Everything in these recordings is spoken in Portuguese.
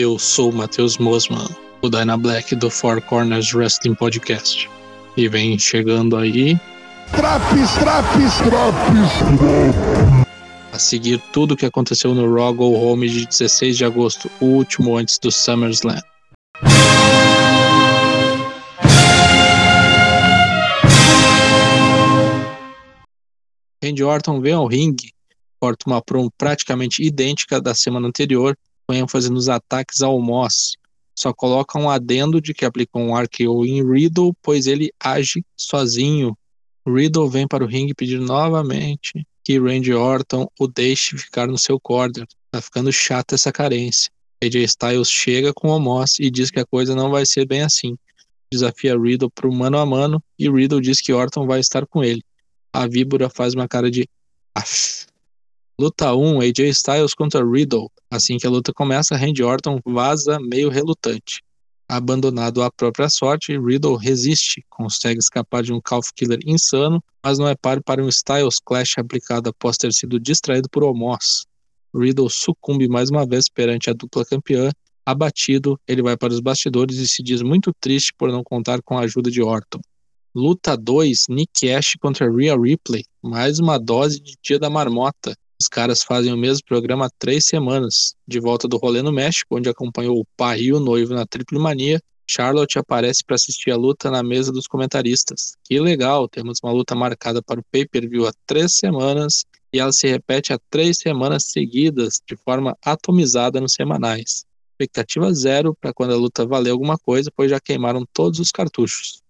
Eu sou o Matheus Mosman, o Dyna Black do Four Corners Wrestling Podcast. E vem chegando aí. Traps, traps, traps! A seguir tudo o que aconteceu no Raw Go Home de 16 de agosto, o último antes do SummerSlam. Randy Orton vem ao ringue, corta uma promo praticamente idêntica da semana anterior, com ênfase nos ataques ao Moss. Só coloca um adendo de que aplicou um RKO em Riddle, pois ele age sozinho. Riddle vem para o ringue pedir novamente que Randy Orton o deixe ficar no seu corner. Tá ficando chata essa carência. AJ Styles chega com o Moss e diz que a coisa não vai ser bem assim. Desafia Riddle para o mano a mano e Riddle diz que Orton vai estar com ele. A víbora faz uma cara de. Luta 1, AJ Styles contra Riddle. Assim que a luta começa, Randy Orton vaza meio relutante. Abandonado à própria sorte, Riddle resiste, consegue escapar de um Calf Killer insano, mas não é páreo para um Styles Clash aplicado após ter sido distraído por Omos. Riddle sucumbe mais uma vez perante a dupla campeã. Abatido, ele vai para os bastidores e se diz muito triste por não contar com a ajuda de Orton. Luta 2, Nick Ash contra Rhea Ripley. Mais uma dose de Dia da Marmota. Os caras fazem o mesmo programa há três semanas. De volta do rolê no México, onde acompanhou o pai e o noivo na Triple Mania, Charlotte aparece para assistir a luta na mesa dos comentaristas. Que legal, temos uma luta marcada para o pay-per-view há três semanas e ela se repete há três semanas seguidas, de forma atomizada nos semanais. Expectativa zero para quando a luta valer alguma coisa, pois já queimaram todos os cartuchos.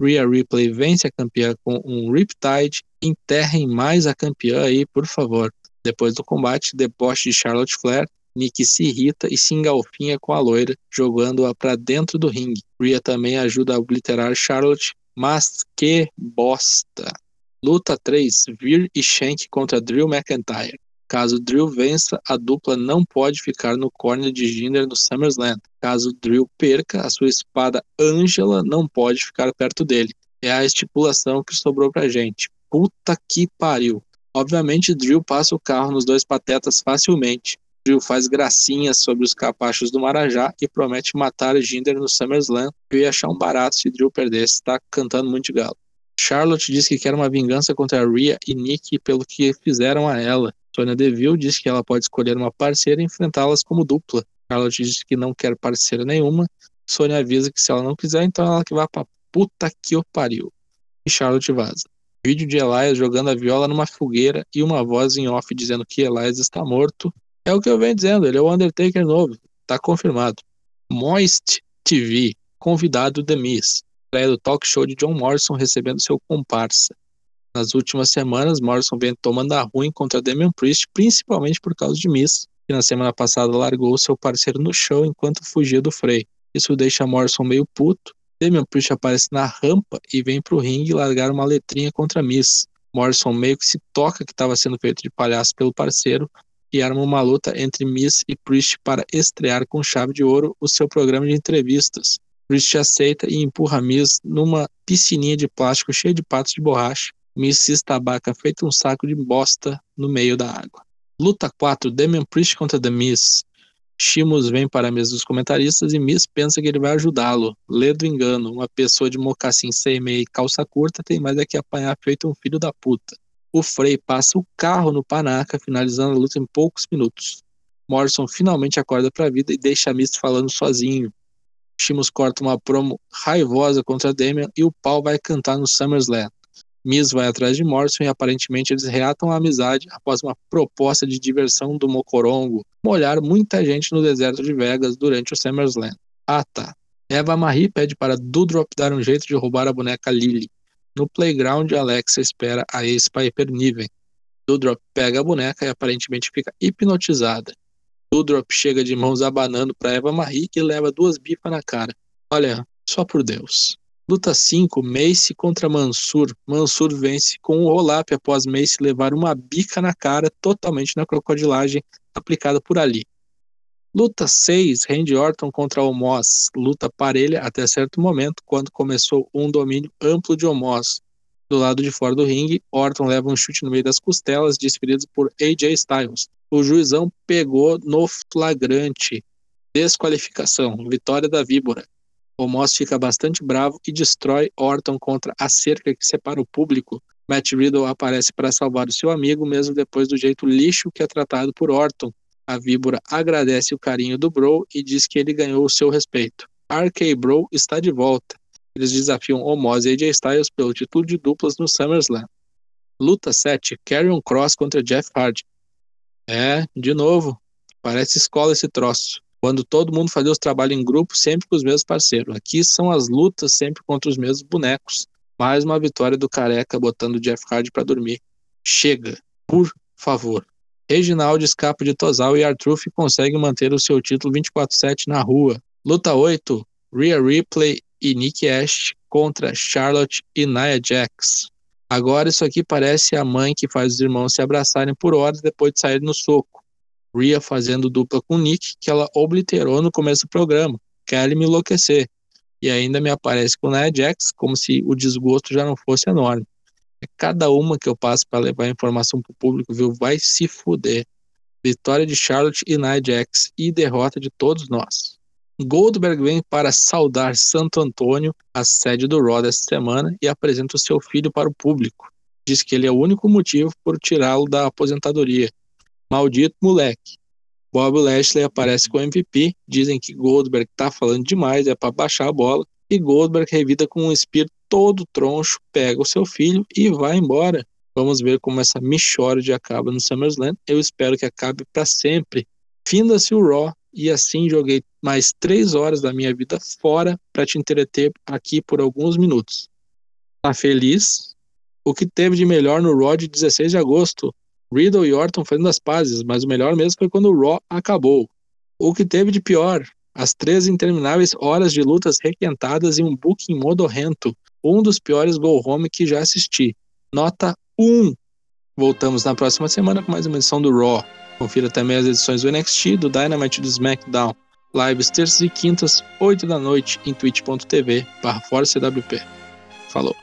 Rhea Ripley vence a campeã com um Riptide. Enterrem mais a campeã aí, por favor. Depois do combate, deboche de Charlotte Flair, Nick se irrita e se engalfinha com a loira, jogando-a para dentro do ringue. Rhea também ajuda a obliterar Charlotte, mas que bosta! Luta 3: Veer e Shank contra Drew McIntyre. Caso Drew vença, a dupla não pode ficar no corner de Jinder no SummerSlam. Caso Drew perca, a sua espada Angela não pode ficar perto dele. É a estipulação que sobrou pra gente. Puta que pariu. Obviamente, Drew passa o carro nos dois patetas facilmente. Drew faz gracinhas sobre os capachos do Marajá e promete matar Jinder no SummerSlam. Eu ia achar um barato se Drew perdesse, tá cantando muito de galo. Charlotte diz que quer uma vingança contra Rhea e Nick pelo que fizeram a ela. Sonya Deville diz que ela pode escolher uma parceira e enfrentá-las como dupla. Charlotte diz que não quer parceira nenhuma. Sonya avisa que se ela não quiser, então ela que vai pra puta que o pariu. E Charlotte vaza. Vídeo de Elias jogando a viola numa fogueira e uma voz em off dizendo que Elias está morto. É o que eu venho dizendo, ele é o Undertaker novo. Tá confirmado. Moist TV, convidado The Miz. Estreia do talk show de John Morrison recebendo seu comparsa. Nas últimas semanas, Morrison vem tomando a ruim contra Damian Priest, principalmente por causa de Miss, que na semana passada largou seu parceiro no chão enquanto fugia do Frey. Isso deixa Morrison meio puto. Damian Priest aparece na rampa e vem pro ringue largar uma letrinha contra Miss. Morrison meio que se toca que estava sendo feito de palhaço pelo parceiro e arma uma luta entre Miss e Priest para estrear com chave de ouro o seu programa de entrevistas. Priest aceita e empurra Miss numa piscininha de plástico cheia de patos de borracha Miss se estabaca feito um saco de bosta no meio da água. Luta 4, Damian Priest contra The Miz. Shimus vem para a mesa dos comentaristas e Miz pensa que ele vai ajudá-lo. Lê do engano, uma pessoa de mocassim sem meia e calça curta tem mais é que apanhar feito um filho da puta. O Frey passa o carro no Panaca, finalizando a luta em poucos minutos. Morrison finalmente acorda para a vida e deixa Miz falando sozinho. Shimus corta uma promo raivosa contra Damian e o pau vai cantar no SummerSlam. Miz vai atrás de Morrison e aparentemente eles reatam a amizade após uma proposta de diversão do Mocorongo molhar muita gente no deserto de Vegas durante o SummerSlam. Ah tá. Eva Marie pede para Dudrop dar um jeito de roubar a boneca Lily. No playground, Alexa espera a ex-Piper Niven. Dudrop pega a boneca e aparentemente fica hipnotizada. Dudrop chega de mãos abanando para Eva Marie e leva duas bifas na cara. Olha, só por Deus. Luta 5, Mace contra Mansur. Mansur vence com um roll-up após Mace levar uma bica na cara totalmente na crocodilagem aplicada por ali. Luta 6, Randy Orton contra Omos. Luta parelha até certo momento, quando começou um domínio amplo de Omos. Do lado de fora do ringue, Orton leva um chute no meio das costelas, desferido por AJ Styles. O juizão pegou no flagrante. Desqualificação. Vitória da Víbora. O Moss fica bastante bravo e destrói Orton contra a cerca que separa o público. Matt Riddle aparece para salvar o seu amigo, mesmo depois do jeito lixo que é tratado por Orton. A víbora agradece o carinho do Bro e diz que ele ganhou o seu respeito. RK Bro está de volta. Eles desafiam Omos e AJ Styles pelo título de duplas no SummerSlam. Luta 7, Carrion Cross contra Jeff Hardy. É, de novo, parece escola esse troço quando todo mundo fazia os trabalhos em grupo, sempre com os mesmos parceiros. Aqui são as lutas sempre contra os mesmos bonecos. Mais uma vitória do Careca botando o Jeff Hardy para dormir. Chega, por favor. Reginaldo escapa de Tosal e Artruth consegue manter o seu título 24-7 na rua. Luta 8, Rhea Ripley e Nick Ash contra Charlotte e Nia Jax. Agora isso aqui parece a mãe que faz os irmãos se abraçarem por horas depois de sair no soco. Rhea fazendo dupla com Nick, que ela obliterou no começo do programa. Quer me enlouquecer. E ainda me aparece com Nia Jax, como se o desgosto já não fosse enorme. É cada uma que eu passo para levar informação para o público, viu? Vai se fuder. Vitória de Charlotte e Nia Jax e derrota de todos nós. Goldberg vem para saudar Santo Antônio, a sede do Raw desta semana, e apresenta o seu filho para o público. Diz que ele é o único motivo por tirá-lo da aposentadoria Maldito moleque. Bob Lashley aparece com o MVP, dizem que Goldberg tá falando demais, é para baixar a bola, e Goldberg revida com um espírito todo troncho, pega o seu filho e vai embora. Vamos ver como essa de acaba no SummerSlam. Eu espero que acabe para sempre. Finda-se o Raw e assim joguei mais três horas da minha vida fora para te entreter aqui por alguns minutos. Tá feliz? O que teve de melhor no Raw de 16 de agosto? Riddle e Orton fazendo as pazes, mas o melhor mesmo foi quando o Raw acabou. O que teve de pior? As três intermináveis horas de lutas requentadas e um booking modorrento. Um dos piores go home que já assisti. Nota 1. Voltamos na próxima semana com mais uma edição do Raw. Confira também as edições do NXT, do Dynamite e do SmackDown. Lives terças e quintas, 8 da noite, em twitch.tv barra Falou.